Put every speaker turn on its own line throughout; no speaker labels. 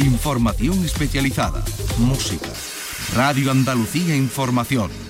Información especializada. Música. Radio Andalucía Información.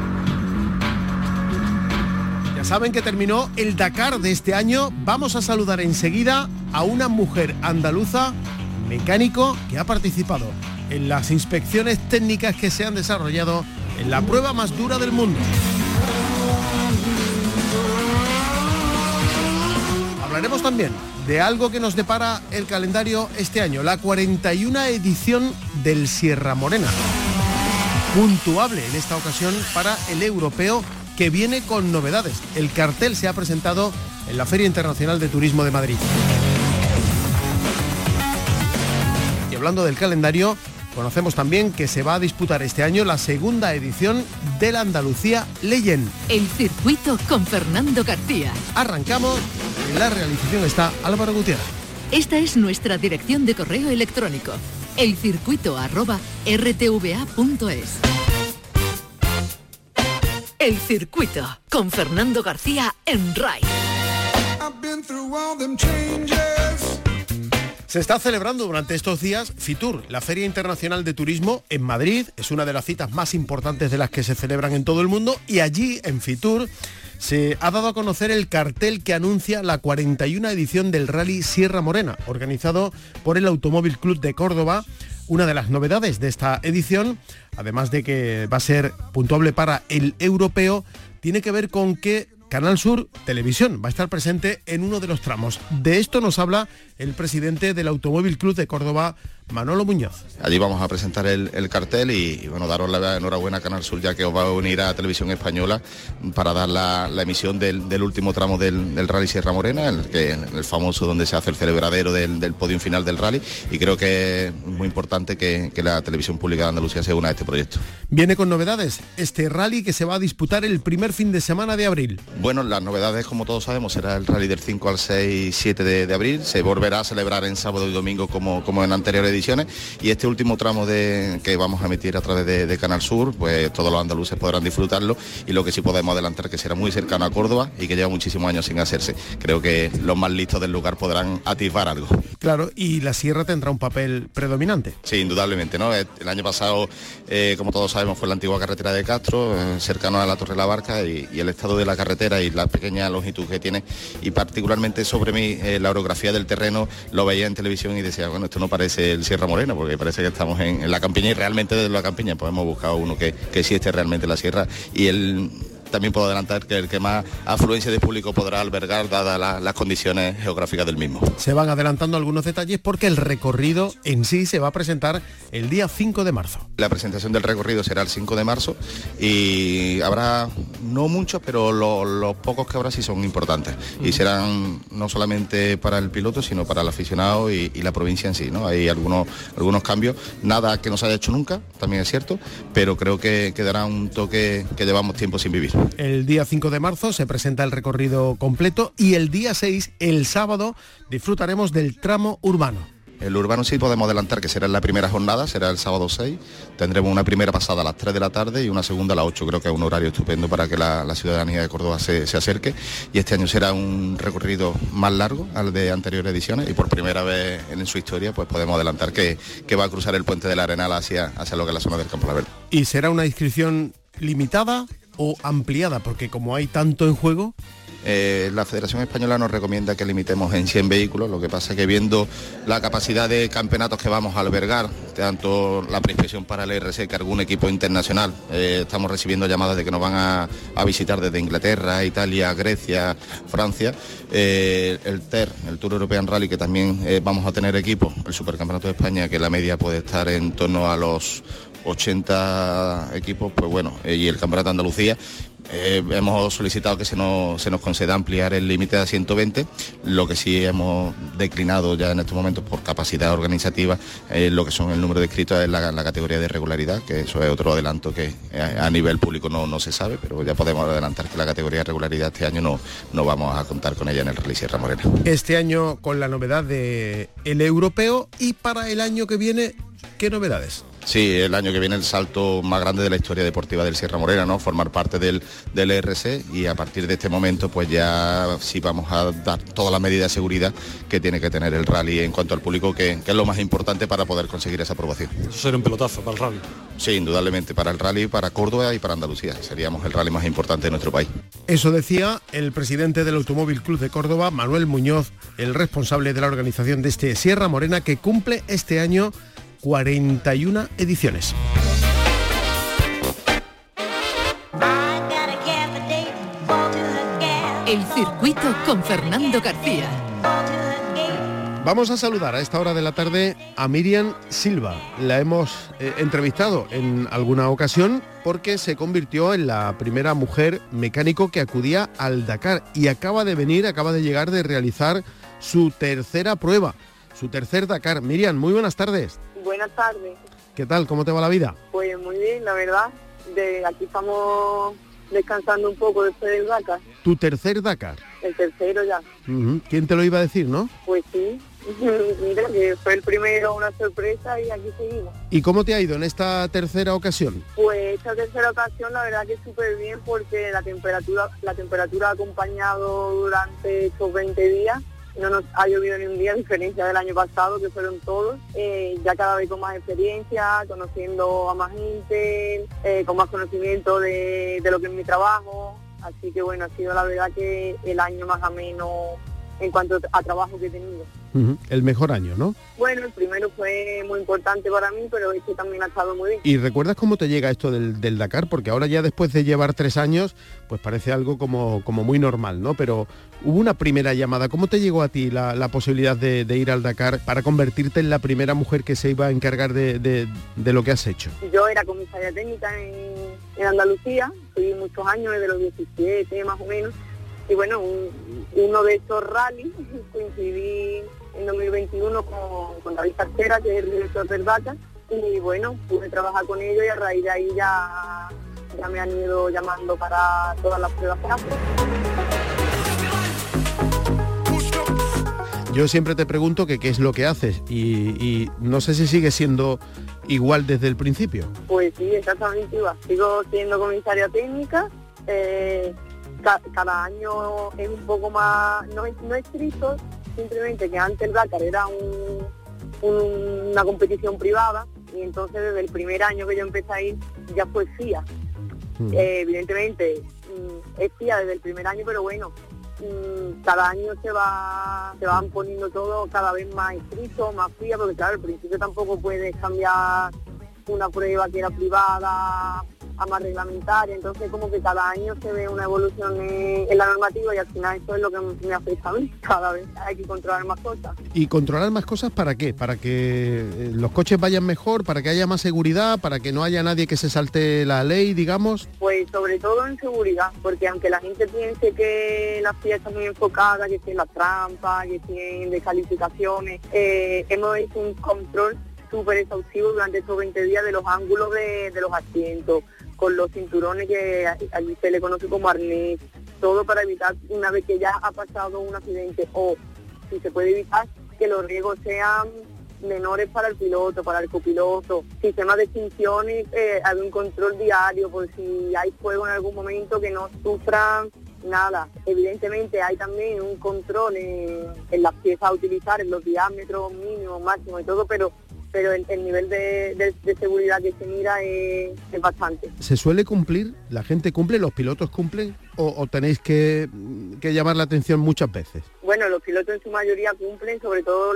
Ya saben que terminó el Dakar de este año. Vamos a saludar enseguida a una mujer andaluza, mecánico, que ha participado en las inspecciones técnicas que se han desarrollado en la prueba más dura del mundo. Hablaremos también de algo que nos depara el calendario este año, la 41 edición del Sierra Morena. Puntuable en esta ocasión para el europeo que viene con novedades. El cartel se ha presentado en la Feria Internacional de Turismo de Madrid. Y hablando del calendario, conocemos también que se va a disputar este año la segunda edición del Andalucía Legend.
El circuito con Fernando García.
Arrancamos, en la realización está Álvaro Gutiérrez.
Esta es nuestra dirección de correo electrónico, elcircuito@rtva.es. El circuito con Fernando García en RAI.
Se está celebrando durante estos días FITUR, la Feria Internacional de Turismo en Madrid. Es una de las citas más importantes de las que se celebran en todo el mundo y allí en FITUR se ha dado a conocer el cartel que anuncia la 41 edición del Rally Sierra Morena, organizado por el Automóvil Club de Córdoba. Una de las novedades de esta edición, además de que va a ser puntuable para el europeo, tiene que ver con que Canal Sur Televisión va a estar presente en uno de los tramos. De esto nos habla el presidente del Automóvil Club de Córdoba, Manolo Muñoz.
Allí vamos a presentar el, el cartel y, y, bueno, daros la enhorabuena a Canal Sur ya que os va a unir a Televisión Española para dar la, la emisión del, del, último tramo del, del, Rally Sierra Morena, el, que, el famoso donde se hace el celebradero del, del podium final del rally y creo que es muy importante que, que la televisión pública de Andalucía se una a este proyecto.
Viene con novedades este rally que se va a disputar el primer fin de semana de abril.
Bueno, las novedades como todos sabemos será el rally del 5 al 6 7 de, de abril, se volverá a celebrar en sábado y domingo como, como en anteriores ediciones y este último tramo de, que vamos a emitir a través de, Canal Sur, pues todos los andaluces podrán disfrutarlo y lo que sí podemos adelantar que será muy cercano a Córdoba y que lleva muchísimos años sin hacerse. Creo que los más listos del lugar podrán atisbar algo.
Claro, y la sierra tendrá un papel predominante.
Sí, indudablemente, ¿no? El año pasado, eh, como todos sabemos, fue la antigua carretera de Castro, eh, cercano a la Torre de la Barca y, el estado de la carretera y la pequeña longitud que tiene y particularmente sobre mí eh, la orografía del terreno lo veía en televisión y decía, bueno, esto no parece el Sierra Morena porque parece que estamos en, la campiña y realmente desde la campiña pues hemos buscado uno que, que sí esté realmente en la sierra y el también puedo adelantar que el que más afluencia de público podrá albergar dadas la, las condiciones geográficas del mismo.
Se van adelantando algunos detalles porque el recorrido en sí se va a presentar el día 5 de marzo.
La presentación del recorrido será el 5 de marzo y habrá no muchos, pero los lo pocos que habrá sí son importantes mm. y serán no solamente para el piloto, sino para el aficionado y, y la provincia en sí. ¿no? Hay algunos, algunos cambios, nada que no se haya hecho nunca, también es cierto, pero creo que quedará un toque que llevamos tiempo sin vivir.
El día 5 de marzo se presenta el recorrido completo y el día 6, el sábado, disfrutaremos del tramo urbano.
El urbano sí podemos adelantar que será en la primera jornada, será el sábado 6. Tendremos una primera pasada a las 3 de la tarde y una segunda a las 8. Creo que es un horario estupendo para que la, la ciudadanía de Córdoba se, se, acerque. Y este año será un recorrido más largo al de anteriores ediciones y por primera vez en su historia pues podemos adelantar que, que va a cruzar el puente del Arenal hacia, hacia lo que es la zona del Campo La Verde.
¿Y será una inscripción limitada o ampliada? Porque como hay tanto en juego...
Eh, la Federación Española nos recomienda que limitemos en 100 vehículos, lo que pasa que viendo la capacidad de campeonatos que vamos a albergar, tanto la preinspección para el RC que algún equipo internacional, eh, estamos recibiendo llamadas de que nos van a, visitar desde Inglaterra, Italia, Grecia, Francia, eh, el TER, el Tour European Rally, que también vamos a tener equipo, el Supercampeonato de España, que la media puede estar en torno a los 80 equipos, pues bueno, y el Campeonato de Andalucía, eh, hemos solicitado que se nos, se nos conceda ampliar el límite a 120, lo que sí hemos declinado ya en estos momentos por capacidad organizativa, eh, lo que son el número de inscritos en la, categoría de regularidad, que eso es otro adelanto que a, nivel público no, no, se sabe, pero ya podemos adelantar que la categoría de regularidad este año no, no vamos a contar con ella en el Rally Sierra Morena.
Este año con la novedad de el europeo y para el año que viene, ¿qué novedades?
Sí, el año que viene el salto más grande de la historia deportiva del Sierra Morena, ¿no? Formar parte del, del ERC y a partir de este momento pues ya sí vamos a dar todas las medidas de seguridad que tiene que tener el rally en cuanto al público, que, es lo más importante para poder conseguir esa aprobación.
Eso sería un pelotazo para el rally.
Sí, indudablemente para el rally, para Córdoba y para Andalucía. Seríamos el rally más importante de nuestro país.
Eso decía el presidente del Automóvil Club de Córdoba, Manuel Muñoz, el responsable de la organización de este Sierra Morena que cumple este año 41 ediciones.
El circuito con Fernando García.
Vamos a saludar a esta hora de la tarde a Miriam Silva. La hemos eh, entrevistado en alguna ocasión porque se convirtió en la primera mujer mecánico que acudía al Dakar y acaba de venir, acaba de llegar de realizar su tercera prueba, su tercer Dakar. Miriam, muy buenas tardes.
Buenas tardes.
¿Qué tal? ¿Cómo te va la vida?
Pues muy bien, la verdad. De aquí estamos descansando un poco después del Dakar.
¿Tu tercer Dakar?
El tercero ya.
¿Quién te lo iba a decir, no?
Pues sí. Mira, que fue el primero una sorpresa y aquí seguimos.
¿Y cómo te ha ido en esta tercera ocasión?
Pues esta tercera ocasión la verdad que súper bien porque la temperatura, la temperatura ha acompañado durante estos 20 días no nos ha llovido ni un día, a diferencia del año pasado, que fueron todos, eh, ya cada vez con más experiencia, conociendo a más gente, eh, con más conocimiento de, de, lo que es mi trabajo. Así que bueno, ha sido la verdad que el año más ameno en cuanto a trabajo que he tenido.
El mejor año, ¿no?
Bueno, el primero fue muy importante para mí, pero este también ha estado muy bien.
¿Y recuerdas cómo te llega esto del, Dakar? Porque ahora ya después de llevar tres años, pues parece algo como, como muy normal, ¿no? Pero hubo una primera llamada. ¿Cómo te llegó a ti la, posibilidad de, ir al Dakar para convertirte en la primera mujer que se iba a encargar de, lo que has hecho?
Yo era comisaria técnica en, en Andalucía, fui muchos años, desde los 17 más o menos y bueno, uno de esos rallies coincidí en 2021 con, con David Cartera, que es el director del DACA, y bueno, pude trabajar con ellos y a raíz de ahí ya, ya me han ido llamando para todas las pruebas que hacen.
Yo siempre te pregunto que qué es lo que haces y, no sé si sigue siendo igual desde el principio.
Pues sí, exactamente igual. Sigo siendo comisaria técnica, eh, cada año es un poco más, no, no estricto, simplemente que antes el Dakar era una competición privada y entonces desde el primer año que yo empecé a ir ya fue FIA. Mm. Eh, evidentemente mm, es FIA desde el primer año, pero bueno, mm, cada año se va se van poniendo todo cada vez más estricto, más FIA, porque claro, al principio tampoco puedes cambiar una prueba que era privada a más reglamentaria, entonces como que cada año se ve una evolución en, la normativa y al final eso es lo que me afecta a mí, cada vez hay que controlar más cosas.
¿Y controlar más cosas para qué? ¿Para que eh, los coches vayan mejor, para que haya más seguridad, para que no haya nadie que se salte la ley, digamos?
Pues sobre todo en seguridad, porque aunque la gente piense que la FIA está muy enfocada, que tiene la trampa, que tiene descalificaciones, eh, hemos hecho un control súper exhaustivo durante estos 20 días de los ángulos de, de los asientos, con los cinturones que allí se le conoce como arnés, todo para evitar una vez que ya ha pasado un accidente o si se puede evitar que los riesgos sean menores para el piloto, para el copiloto, sistema de extinciones, eh, un control diario por si hay fuego en algún momento que no sufran nada. Evidentemente hay también un control en, en las piezas a utilizar, en los diámetros mínimos, máximos y todo, pero pero el, nivel de, seguridad que se mira es, bastante.
¿Se suele cumplir? ¿La gente cumple? ¿Los pilotos cumplen? ¿O, tenéis que, llamar la atención muchas veces?
Bueno, los pilotos en su mayoría cumplen, sobre todo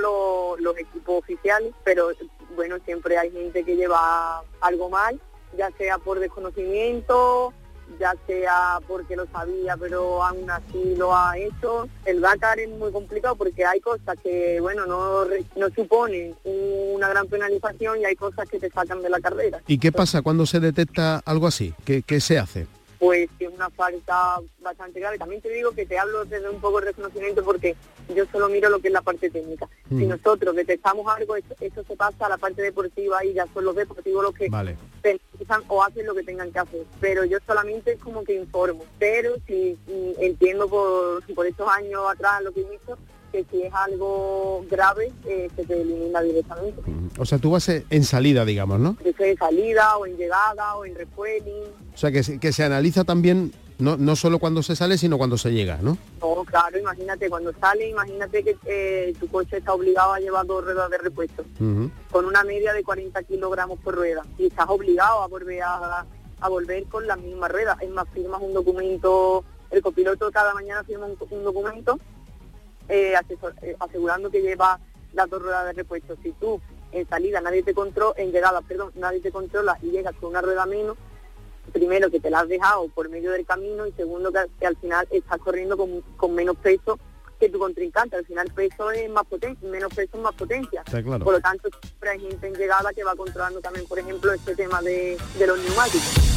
los, equipos oficiales, pero bueno, siempre hay gente que lleva algo mal, ya sea por desconocimiento, ya sea porque lo sabía, pero aún así lo ha hecho. El Dakar es muy complicado porque hay cosas que, bueno, no, no suponen una gran penalización y hay cosas que te sacan de la carrera.
¿Y qué pasa cuando se detecta algo así? ¿Qué, qué se hace?
Pues es una falta bastante grave. También te digo que te hablo desde un poco de reconocimiento porque yo solo miro lo que es la parte técnica. Si mm. nosotros detectamos algo, eso, se pasa a la parte deportiva y ya son los deportivos los que vale. o hacen lo que tengan que hacer. Pero yo solamente es como que informo. Pero si entiendo por, por estos años atrás lo que he visto, que si es algo grave eh, se te elimina directamente.
O sea, tú vas en salida, digamos, ¿no?
En salida o en llegada o en refueling.
O sea, que se, que se analiza también no, no solo cuando se sale, sino cuando se llega, ¿no?
No, claro, imagínate, cuando sale, imagínate que eh, tu coche está obligado a llevar dos ruedas de repuesto, con una media de 40 kilogramos por rueda, y estás obligado a volver a, a volver con la misma rueda. Es más, firmas un documento, el copiloto cada mañana firma un documento eh, eh, asegurando que lleva las dos ruedas de repuesto. Si tú en salida nadie te controla, en llegada, perdón, nadie te controla y llegas con una rueda menos, primero que te la has dejado por medio del camino y segundo que, al final estás corriendo con, menos peso que tu contrincante. Al final peso es más potencia, menos peso es más potencia. Por lo tanto, siempre hay gente en llegada que va controlando también, por ejemplo, este tema de, de los neumáticos.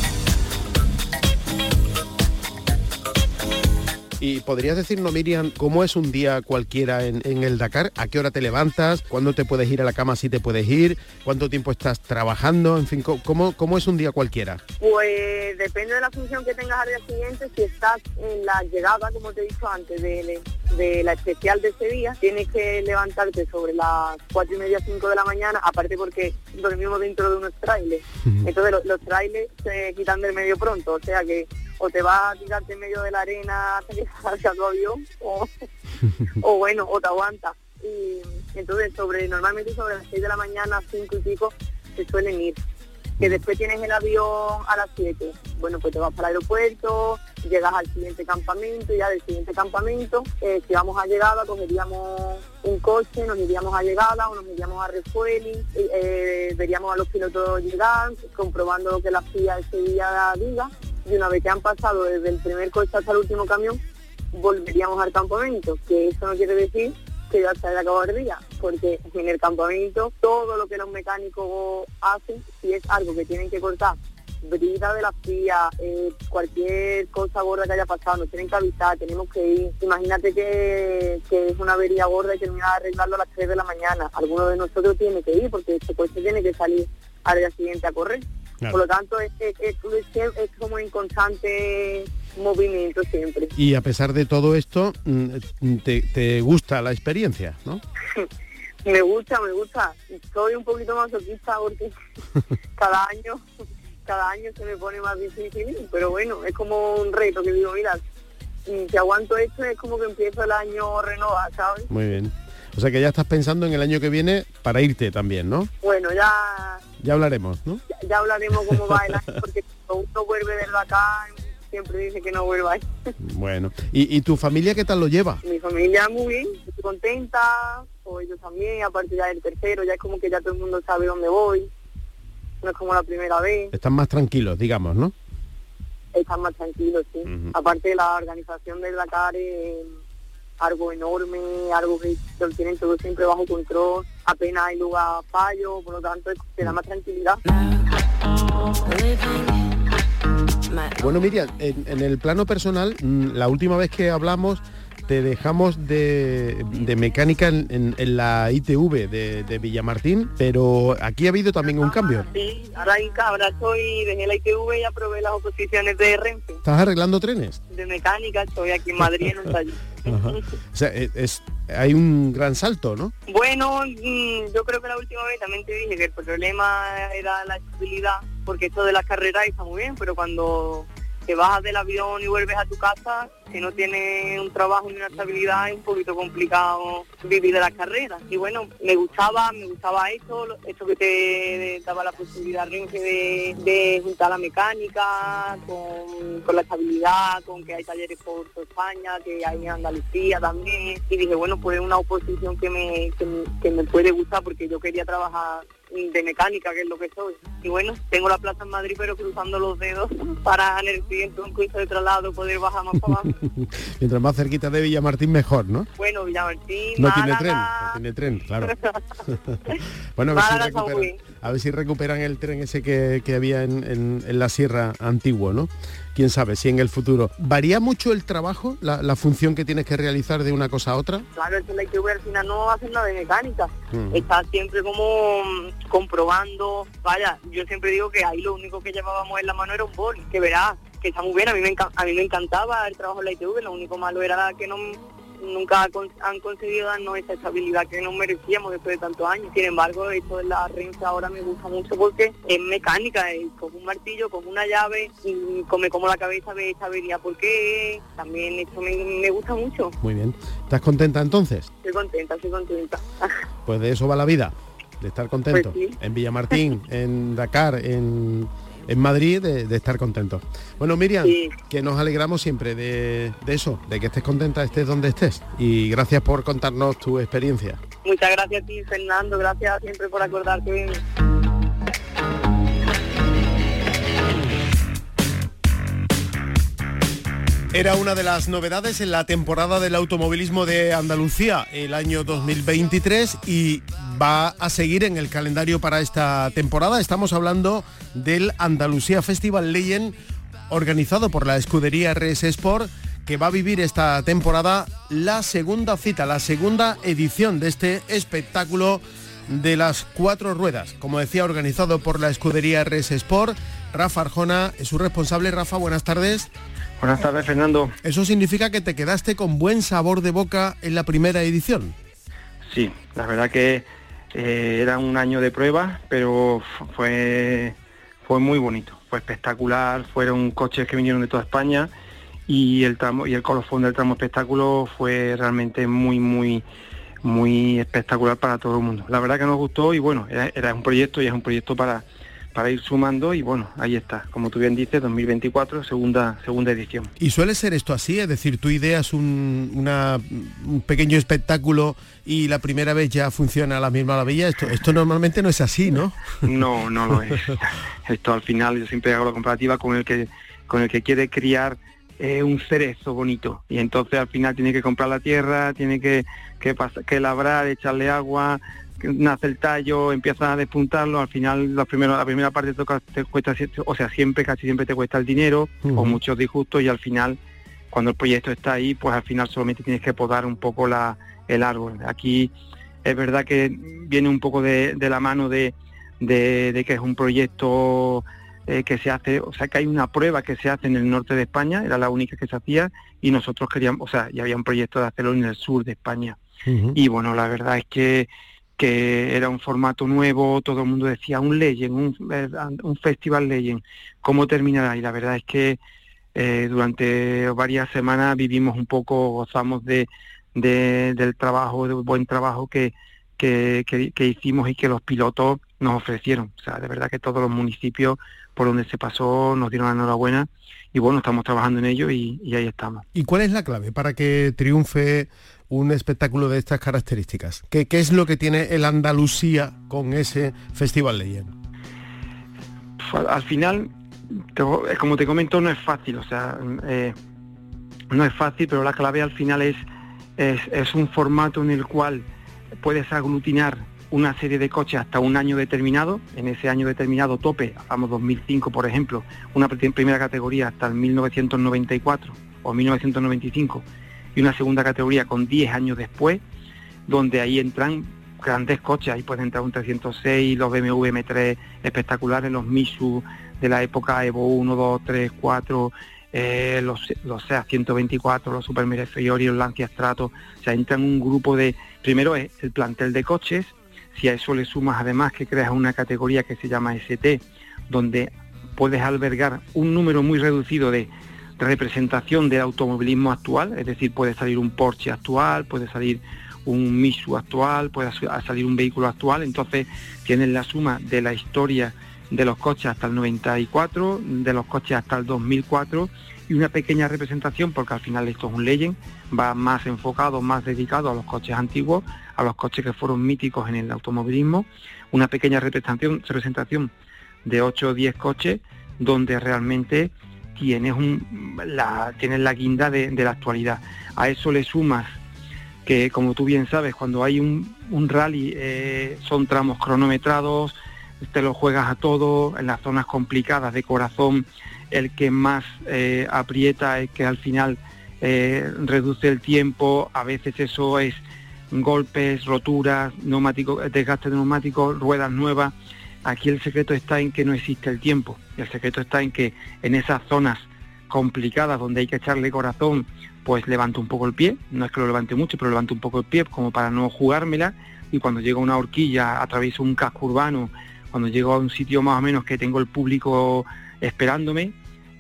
Y podrías decirnos, Miriam, cómo es un día cualquiera en, el Dakar, a qué hora te levantas, cuándo te puedes ir a la cama si te puedes ir, cuánto tiempo estás trabajando, en fin, ¿cómo, cómo es un día cualquiera?
Pues depende de la función que tengas al día siguiente, si estás en la llegada, como te he dicho antes, de, de la especial de ese día, tienes que levantarte sobre las cuatro y media, cinco de la mañana, aparte porque dormimos dentro de unos trailers. Entonces los, los trailers se quitan del medio pronto, o sea que o te vas a tirarte en medio de la arena hasta que salga tu avión o, bueno, o te aguanta. Y entonces sobre normalmente sobre las 6 de la mañana, 5 y pico, se suelen ir. Que después tienes el avión a las 7. Bueno, pues te vas para el aeropuerto, llegas al siguiente campamento, y ya del siguiente campamento, eh, si vamos a llegada, cogeríamos un coche, nos iríamos a llegada o nos iríamos a refueling, eh, veríamos a los pilotos llegar, comprobando lo que la FIA ese día diga y una vez que han pasado desde el primer coche hasta el último camión, volveríamos al campamento, que eso no quiere decir que ya se haya acabado el día, porque en el campamento todo lo que los mecánicos hacen, si es algo que tienen que cortar, brida de la fía, eh, cualquier cosa gorda que haya pasado, nos tienen que avisar, tenemos que ir. Imagínate que, es una avería gorda y terminar de arreglarlo a las 3 de la mañana. Alguno de nosotros tiene que ir porque este coche tiene que salir al día siguiente a correr. Por lo tanto, es, es, como en constante movimiento siempre.
Y a pesar de todo esto, mm, te, gusta la experiencia, ¿no?
me gusta, me gusta. Soy un poquito más masoquista porque cada año, cada año se me pone más difícil, pero bueno, es como un reto que digo, mira, si aguanto esto es como que empiezo el año renovado, ¿sabes?
Muy bien. O sea que ya estás pensando en el año que viene para irte también, ¿no?
Bueno, ya...
Ya hablaremos, ¿no?
Ya, hablaremos cómo va el año, porque cuando uno vuelve de acá, siempre dice que no vuelva.
Bueno, ¿Y, tu familia qué tal lo lleva?
Mi familia muy bien, estoy contenta, o ellos también, aparte ya del tercero, ya es como que ya todo el mundo sabe dónde voy, no es como la primera vez.
Están más tranquilos, digamos, ¿no?
Están más tranquilos, sí. Aparte de la organización del Dakar... Eh, algo enorme, algo que lo tienen todo siempre bajo control, apenas hay lugar a fallo, por lo tanto te da más tranquilidad.
Bueno, Miriam, en, el plano personal, mm, la última vez que hablamos te dejamos de, mecánica en, la ITV de, Villamartín, pero aquí ha habido también un cambio.
Sí, ahora, ahora estoy, dejé la ITV y aprobé las oposiciones de Renfe.
¿Estás arreglando trenes?
De mecánica, estoy aquí en Madrid en un taller.
O sea, e, es, hay un gran salto, ¿no?
Bueno, mm, yo creo que la última vez también te dije que el problema era la estabilidad, porque esto de las carreras está muy bien, pero cuando te bajas del avión y vuelves a tu casa, si no tiene un trabajo ni una estabilidad es un poquito complicado vivir de la carrera. Y bueno, me gustaba, me gustaba eso, esto que te daba la posibilidad de, de juntar la mecánica con, con, la estabilidad, con que hay talleres por, España, que hay en Andalucía también. Y dije, bueno, pues una oposición que me, que me puede gustar porque yo quería trabajar de mecánica, que es lo que soy. Y bueno, tengo la plaza en Madrid, pero cruzando los dedos para en el siguiente concurso de traslado poder bajar más para abajo.
Mientras más cerquita de Villamartín, mejor, ¿no?
Bueno, Villamartín,
No tiene tren, no tiene tren, claro. bueno, a ver, si recuperan, el tren ese que, había en, en la sierra antiguo, ¿no? Quién sabe si en el futuro. ¿Varía mucho el trabajo, la, función que tienes que realizar de una cosa a otra?
Claro, es que la ITV al final no hace nada de mecánica. Mm. Está siempre como mm, comprobando. Vaya, yo siempre digo que ahí lo único que llevábamos en la mano era un bol, que verás, que está muy bien, a mí me, a mí me encantaba el trabajo en la ITV, lo único malo era que no nunca han conseguido darnos esa estabilidad que nos merecíamos después de tantos años. Sin embargo, esto de la renza ahora me gusta mucho porque es mecánica, es como un martillo, como una llave y come como la cabeza de esa avería porque también esto me, gusta mucho.
Muy bien. ¿Estás contenta entonces?
Estoy contenta, estoy contenta.
Pues de eso va la vida, de estar contento. Pues en Villamartín, en Dakar, en en Madrid de, estar contento. Bueno, Miriam, que nos alegramos siempre de, eso, de que estés contenta, estés donde estés. Y gracias por contarnos tu experiencia.
Muchas gracias a ti, Fernando. Gracias siempre por acordarte de
Era una de las novedades en la temporada del automovilismo de Andalucía el año 2023 y va a seguir en el calendario para esta temporada. Estamos hablando del Andalucía Festival Legend organizado por la escudería RS Sport que va a vivir esta temporada la segunda cita, la segunda edición de este espectáculo de las cuatro ruedas. Como decía, organizado por la escudería RS Sport. Rafa Arjona es su responsable. Rafa, buenas tardes.
Buenas tardes, Fernando.
¿Eso significa que te quedaste con buen sabor de boca en la primera edición?
Sí, la verdad que eh, era un año de prueba, pero fue, fue muy bonito, fue espectacular, fueron coches que vinieron de toda España y el tramo y el colofón del tramo espectáculo fue realmente muy muy muy espectacular para todo el mundo. La verdad que nos gustó y bueno, era un proyecto y es un proyecto para para ir sumando y bueno, ahí está, como tú bien dices, 2024, segunda, segunda edición.
¿Y suele ser esto así? Es decir, tú ideas un, una, un pequeño espectáculo y la primera vez ya funciona a la misma maravilla. Esto, esto normalmente no es así, ¿no?
No, no lo es. esto al final yo siempre hago la comparativa con el que, con el que quiere criar eh, un cerezo bonito y entonces al final tiene que comprar la tierra, tiene que, que, que labrar, echarle agua, nace el tallo, empiezas a despuntarlo, al final la primera, la primera parte toca, te cuesta, o sea, siempre, casi siempre te cuesta el dinero o muchos disgustos y al final, cuando el proyecto está ahí, pues al final solamente tienes que podar un poco la, el árbol. Aquí es verdad que viene un poco de, la mano de, de, que es un proyecto eh, que se hace, o sea, que hay una prueba que se hace en el norte de España, era la única que se hacía, y nosotros queríamos, o sea, y había un proyecto de hacerlo en el sur de España. Y bueno, la verdad es que que era un formato nuevo, todo el mundo decía un Legend, un, eh, un Festival Legend, ¿cómo terminará? Y la verdad es que eh, durante varias semanas vivimos un poco, gozamos de, del trabajo, del buen trabajo que, que, que, hicimos y que los pilotos nos ofrecieron. O sea, de verdad que todos los municipios por donde se pasó nos dieron la enhorabuena y bueno, estamos trabajando en ello y ahí estamos.
¿Y cuál es la clave para que triunfe un espectáculo de estas características? ¿Qué, es lo que tiene el Andalucía con ese Festival Legend?
Al final, como te comento, no es fácil, o sea, eh, no es fácil, pero la clave al final es, es, un formato en el cual puedes aglutinar una serie de coches hasta un año determinado, en ese año determinado tope, vamos 2005 por ejemplo, una primera categoría hasta el 1994 o 1995 y una segunda categoría con 10 años después, donde ahí entran grandes coches, ahí pueden entrar un 306, los BMW M3 espectaculares, los Misu de la época Evo 1, 2, 3, 4, los, los SEA 124, los Super Fiori, los Lancia Strato, o sea, entran un grupo de, primero es el plantel de coches, si a eso le sumas además que creas una categoría que se llama ST, donde puedes albergar un número muy reducido de representación del automovilismo actual, es decir, puede salir un Porsche actual, puede salir un Misu actual, puede salir un vehículo actual, entonces tienen la suma de la historia de los coches hasta el 94, de los coches hasta el 2004 y una pequeña representación, porque al final esto es un Legend, va más enfocado, más dedicado a los coches antiguos, a los coches que fueron míticos en el automovilismo, una pequeña representación, representación de 8 o 10 coches donde realmente tienes, un, la, tienes la guinda de, la actualidad. A eso le sumas que, como tú bien sabes, cuando hay un, rally eh, son tramos cronometrados, te lo juegas a todo, en las zonas complicadas de corazón, el que más eh, aprieta es que al final eh, reduce el tiempo, a veces eso es golpes, roturas, neumático, desgaste de neumáticos, ruedas nuevas. Aquí el secreto está en que no existe el tiempo. El secreto está en que en esas zonas complicadas donde hay que echarle corazón, pues levanto un poco el pie. No es que lo levante mucho, pero levanto un poco el pie como para no jugármela. Y cuando llego a una horquilla, atravieso un casco urbano, cuando llego a un sitio más o menos que tengo el público esperándome,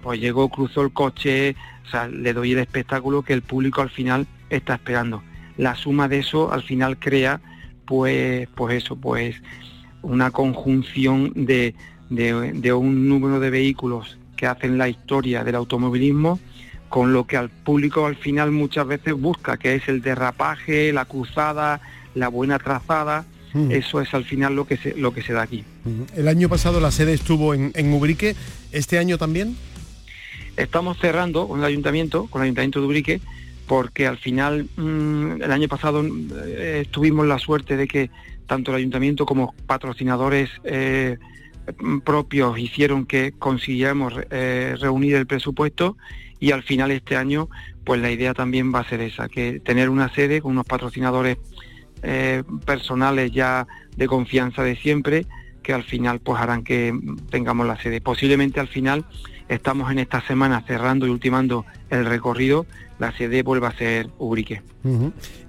pues llego, cruzo el coche, o sea, le doy el espectáculo que el público al final está esperando. La suma de eso al final crea, pues, pues eso, pues una conjunción de, de, un número de vehículos que hacen la historia del automovilismo con lo que al público al final muchas veces busca, que es el derrapaje, la cruzada, la buena trazada. Mm. Eso es al final lo que se, lo que se da aquí.
El año pasado la sede estuvo en, en Ubrique, ¿este año también?
Estamos cerrando con el ayuntamiento, con el ayuntamiento de Ubrique, porque al final mm, el año pasado eh, tuvimos la suerte de que tanto el ayuntamiento como patrocinadores eh, propios hicieron que consiguiéramos eh, reunir el presupuesto y al final este año pues la idea también va a ser esa, que tener una sede con unos patrocinadores personales ya de confianza de siempre que al final pues harán que tengamos la sede. Posiblemente al final Estamos en esta semana cerrando y ultimando el recorrido. La sede vuelve a ser Ubrique.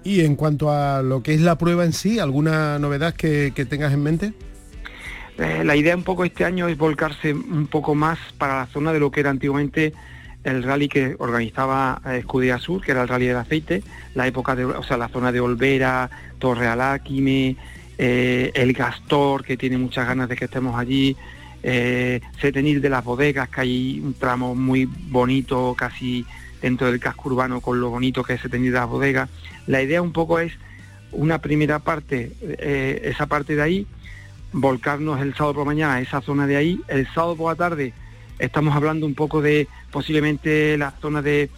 Y en cuanto a lo que es la prueba en sí, ¿alguna novedad que, tengas en mente?
Eh, la idea un poco este año es volcarse un poco más para la zona de lo que era antiguamente el rally que organizaba eh, Escudera Sur, que era el rally del aceite, la época de, o sea, la zona de Olvera, Torre Aláquime, eh, el Gastor, que tiene muchas ganas de que estemos allí, eh, Setenil de las bodegas, que hay un tramo muy bonito, casi dentro del casco urbano, con lo bonito que es Setenil de las bodegas. La idea un poco es una primera parte, eh, esa parte de ahí, volcarnos el sábado por la mañana a esa zona de ahí, el sábado por la tarde estamos hablando un poco de posiblemente la zona de,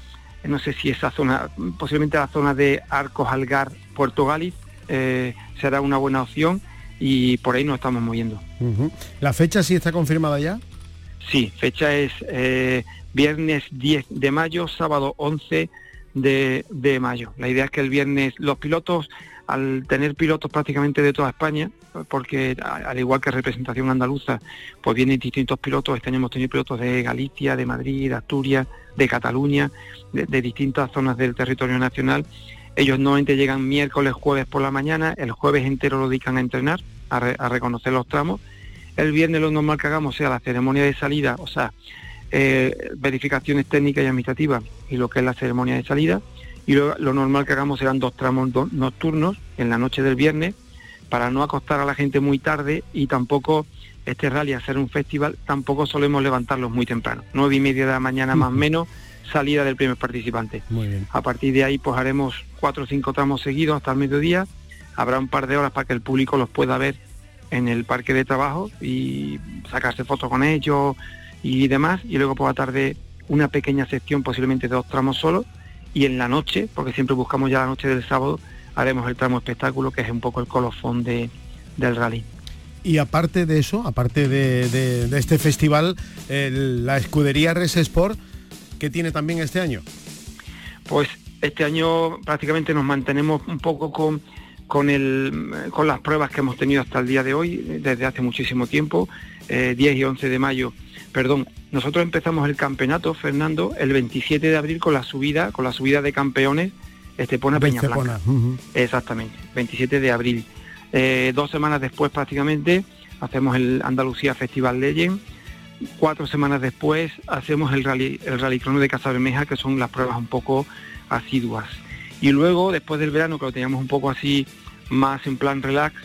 no sé si esa zona, posiblemente la zona de Arcos, Algar, Puerto Gáliz, eh, será una buena opción y por ahí nos estamos moviendo.
¿La fecha sí está confirmada ya?
Sí, fecha es eh, viernes 10 de mayo, sábado 11 de, mayo. La idea es que el viernes los pilotos, al tener pilotos prácticamente de toda España, porque al igual que representación andaluza, pues vienen distintos pilotos, este año hemos tenido pilotos de Galicia, de Madrid, de Asturias, de Cataluña, de distintas zonas del territorio nacional, ellos normalmente llegan miércoles, jueves por la mañana, el jueves entero lo dedican a entrenar, a, reconocer los tramos. El viernes lo normal que hagamos sea la ceremonia de salida, o sea, eh, verificaciones técnicas y administrativas y lo que es la ceremonia de salida. Y lo, normal que hagamos serán dos tramos nocturnos en la noche del viernes para no acostar a la gente muy tarde y tampoco este rally a ser un festival, tampoco solemos levantarlos muy temprano, nueve y media de la mañana más o menos salida del primer participante. A partir de ahí pues haremos cuatro o cinco tramos seguidos hasta el mediodía. Habrá un par de horas para que el público los pueda ver en el parque de trabajo y sacarse fotos con ellos y demás. Y luego por la tarde una pequeña sección, posiblemente de dos tramos solos. Y en la noche, porque siempre buscamos ya la noche del sábado, haremos el tramo espectáculo, que es un poco el colofón de, del rally.
Y aparte de eso, aparte de, este festival, la escudería Res Sport ¿Qué tiene también este año?
Pues este año prácticamente nos mantenemos un poco con, con, el, con las pruebas que hemos tenido hasta el día de hoy, desde hace muchísimo tiempo, 10 eh, y 11 de mayo. Perdón, nosotros empezamos el campeonato, Fernando, el 27 de abril con la subida, con la subida de campeones Estepona Peña Blanca. Exactamente, 27 de abril. Eh, dos semanas después prácticamente hacemos el Andalucía Festival Legend cuatro semanas después hacemos el rally, el rally crono de Casa Bermeja, que son las pruebas un poco asiduas. Y luego, después del verano, que lo teníamos un poco así más en plan relax,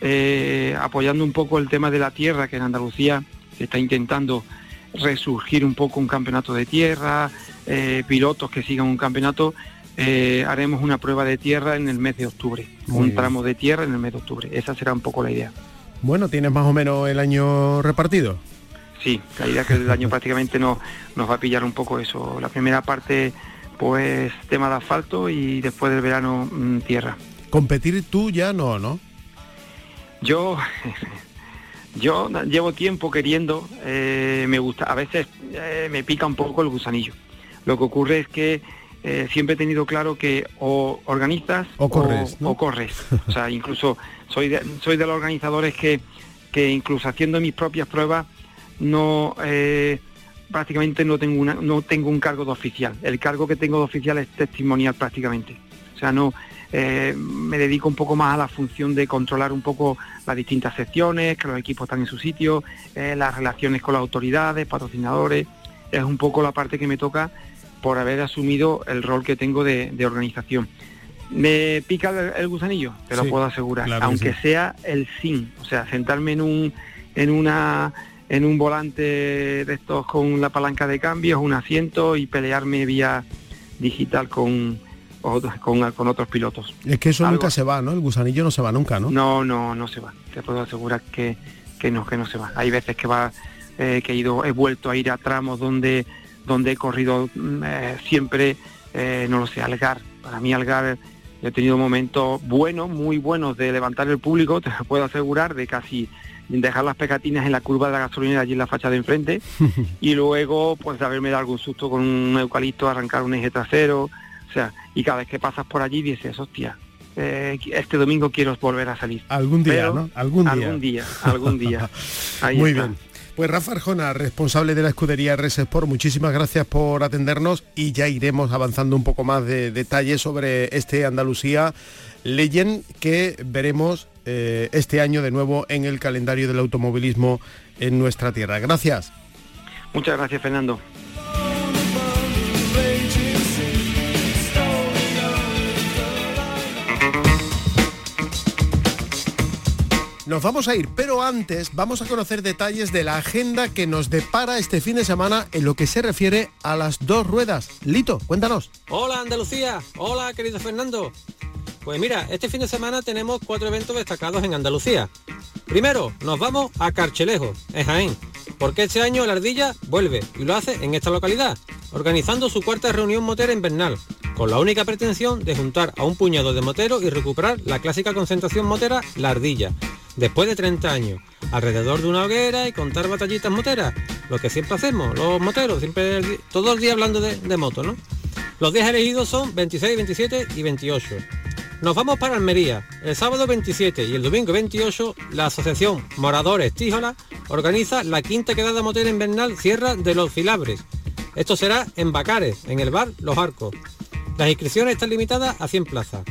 eh, apoyando un poco el tema de la tierra, que en Andalucía se está intentando resurgir un poco un campeonato de tierra, eh, pilotos que sigan un campeonato, eh, haremos una prueba de tierra en el mes de octubre, un tramo de tierra en el mes de octubre. Esa será un poco la idea.
Bueno, ¿tienes más o menos el año repartido?
Sí, la idea es que el año prácticamente no, nos va a pillar un poco eso. La primera parte, pues tema de asfalto y después del verano mm, tierra.
¿Competir tú ya no, no?
Yo, yo llevo tiempo queriendo, eh, me gusta, a veces eh, me pica un poco el gusanillo. Lo que ocurre es que eh, siempre he tenido claro que o organizas
o corres.
O, corres. o sea, incluso soy de, soy de los organizadores que, que incluso haciendo mis propias pruebas no prácticamente no tengo una, no tengo un cargo de oficial. El cargo que tengo de oficial es testimonial prácticamente. O sea, no eh, me dedico un poco más a la función de controlar un poco las distintas secciones, que los equipos están en su sitio, las relaciones con las autoridades, patrocinadores. Es un poco la parte que me toca por haber asumido el rol que tengo de, organización. ¿Me pica el, gusanillo? Te lo puedo asegurar, aunque sea el sin, o sea, sentarme en un, en una en un volante de estos con la palanca de cambios, un asiento y pelearme vía digital con, con, con otros pilotos.
Es que eso nunca se va, ¿no? El gusanillo no se va nunca, ¿no?
No, no, no se va. Te puedo asegurar que, que no, que no se va. Hay veces que va, eh, que he ido, he vuelto a ir a tramos donde donde he corrido mm, eh, siempre, eh, no lo sé, Algar. Para mí Algar he tenido momentos buenos, muy buenos de levantar el público, te puedo asegurar, de casi dejar las pegatinas en la curva de la gasolinera allí en la facha de enfrente y luego pues de haberme dado algún susto con un eucalipto, arrancar un eje trasero, o sea, y cada vez que pasas por allí dices, hostia, eh, este domingo quiero volver a salir.
Algún día, ¿no?
Algún día. Algún día, algún día.
Muy bien. Pues Rafa Arjona, responsable de la escudería RS Sport, muchísimas gracias por atendernos y ya iremos avanzando un poco más de detalles sobre este Andalucía Legend que veremos eh, este año de nuevo en el calendario del automovilismo en nuestra tierra. Gracias.
Muchas gracias, Fernando.
Nos vamos a ir, pero antes vamos a conocer detalles de la agenda que nos depara este fin de semana en lo que se refiere a las dos ruedas. Lito, cuéntanos.
Hola Andalucía, hola querido Fernando. Pues mira, este fin de semana tenemos cuatro eventos destacados en Andalucía. Primero, nos vamos a Carchelejo, en Jaén, porque este año la ardilla vuelve y lo hace en esta localidad, organizando su cuarta reunión motera invernal, con la única pretensión de juntar a un puñado de moteros y recuperar la clásica concentración motera La Ardilla, después de 30 años, alrededor de una hoguera y contar batallitas moteras, lo que siempre hacemos, los moteros, siempre todo el día hablando de, de moto, ¿no? Los días elegidos son 26, 27 y 28. Nos vamos para Almería. El sábado 27 y el domingo 28, la Asociación Moradores Tíjola organiza la quinta quedada motera invernal Sierra de los Filabres. Esto será en Bacares, en el bar Los Arcos. Las inscripciones están limitadas a 100 plazas.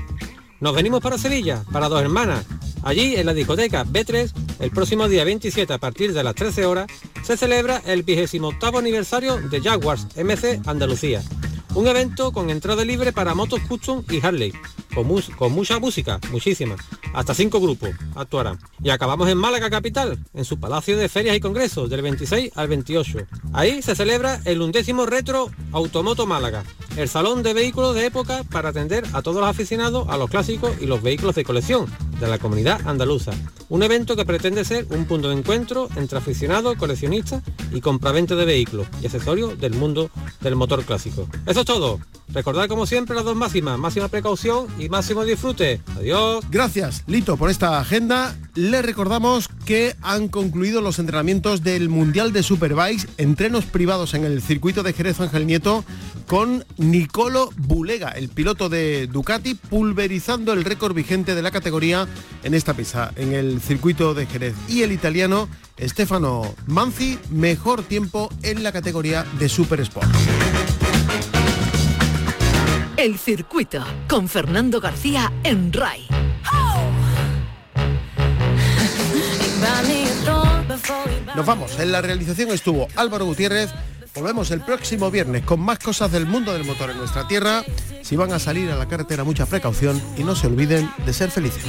Nos venimos para Sevilla, para dos hermanas. Allí, en la discoteca B3, el próximo día 27 a partir de las 13 horas, se celebra el 28 aniversario de Jaguars MC Andalucía. Un evento con entrada libre para motos custom y Harley con, mucha música, muchísima. Hasta cinco grupos actuarán. Y acabamos en Málaga Capital, en su Palacio de Ferias y Congresos, del 26 al 28. Ahí se celebra el undécimo retro Automoto Málaga, el salón de vehículos de época para atender a todos los aficionados a los clásicos y los vehículos de colección de la comunidad andaluza. Un evento que pretende ser un punto de encuentro entre aficionados, coleccionistas y compraventa de vehículos y accesorios del mundo del motor clásico. Eso es todo. Recordad como siempre las dos máximas, máxima precaución y máximo disfrute. Adiós.
Gracias, Lito, por esta agenda. Le recordamos que han concluido los entrenamientos del Mundial de Superbikes, entrenos privados en el circuito de Jerez Ángel Nieto con Nicolo Bulega, el piloto de Ducati, pulverizando el récord vigente de la categoría en esta pista, en el circuito de Jerez. Y el italiano Stefano Manzi, mejor tiempo en la categoría de Super Sport.
El circuito con Fernando García en RAI.
Nos vamos. En la realización estuvo Álvaro Gutiérrez. Volvemos el próximo viernes con más cosas del mundo del motor en nuestra tierra. Si van a salir a la carretera, mucha precaución y no se olviden de ser felices.